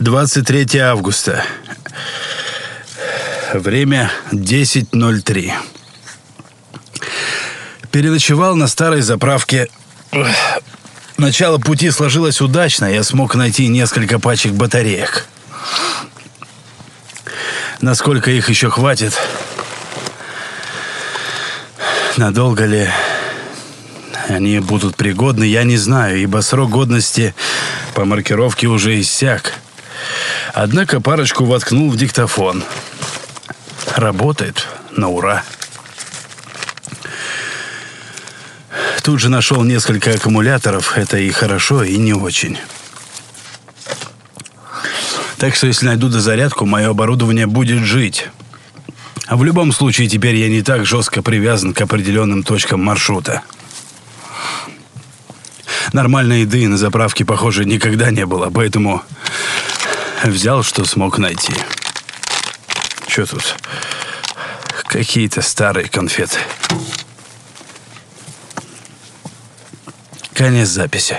23 августа. Время 10.03. Переночевал на старой заправке. Начало пути сложилось удачно. Я смог найти несколько пачек батареек. Насколько их еще хватит? Надолго ли они будут пригодны, я не знаю, ибо срок годности по маркировке уже иссяк. Однако парочку воткнул в диктофон. Работает на ура. Тут же нашел несколько аккумуляторов. Это и хорошо, и не очень. Так что если найду дозарядку, мое оборудование будет жить. А в любом случае теперь я не так жестко привязан к определенным точкам маршрута. Нормальной еды на заправке, похоже, никогда не было, поэтому взял, что смог найти. Что тут? Какие-то старые конфеты. Конец записи.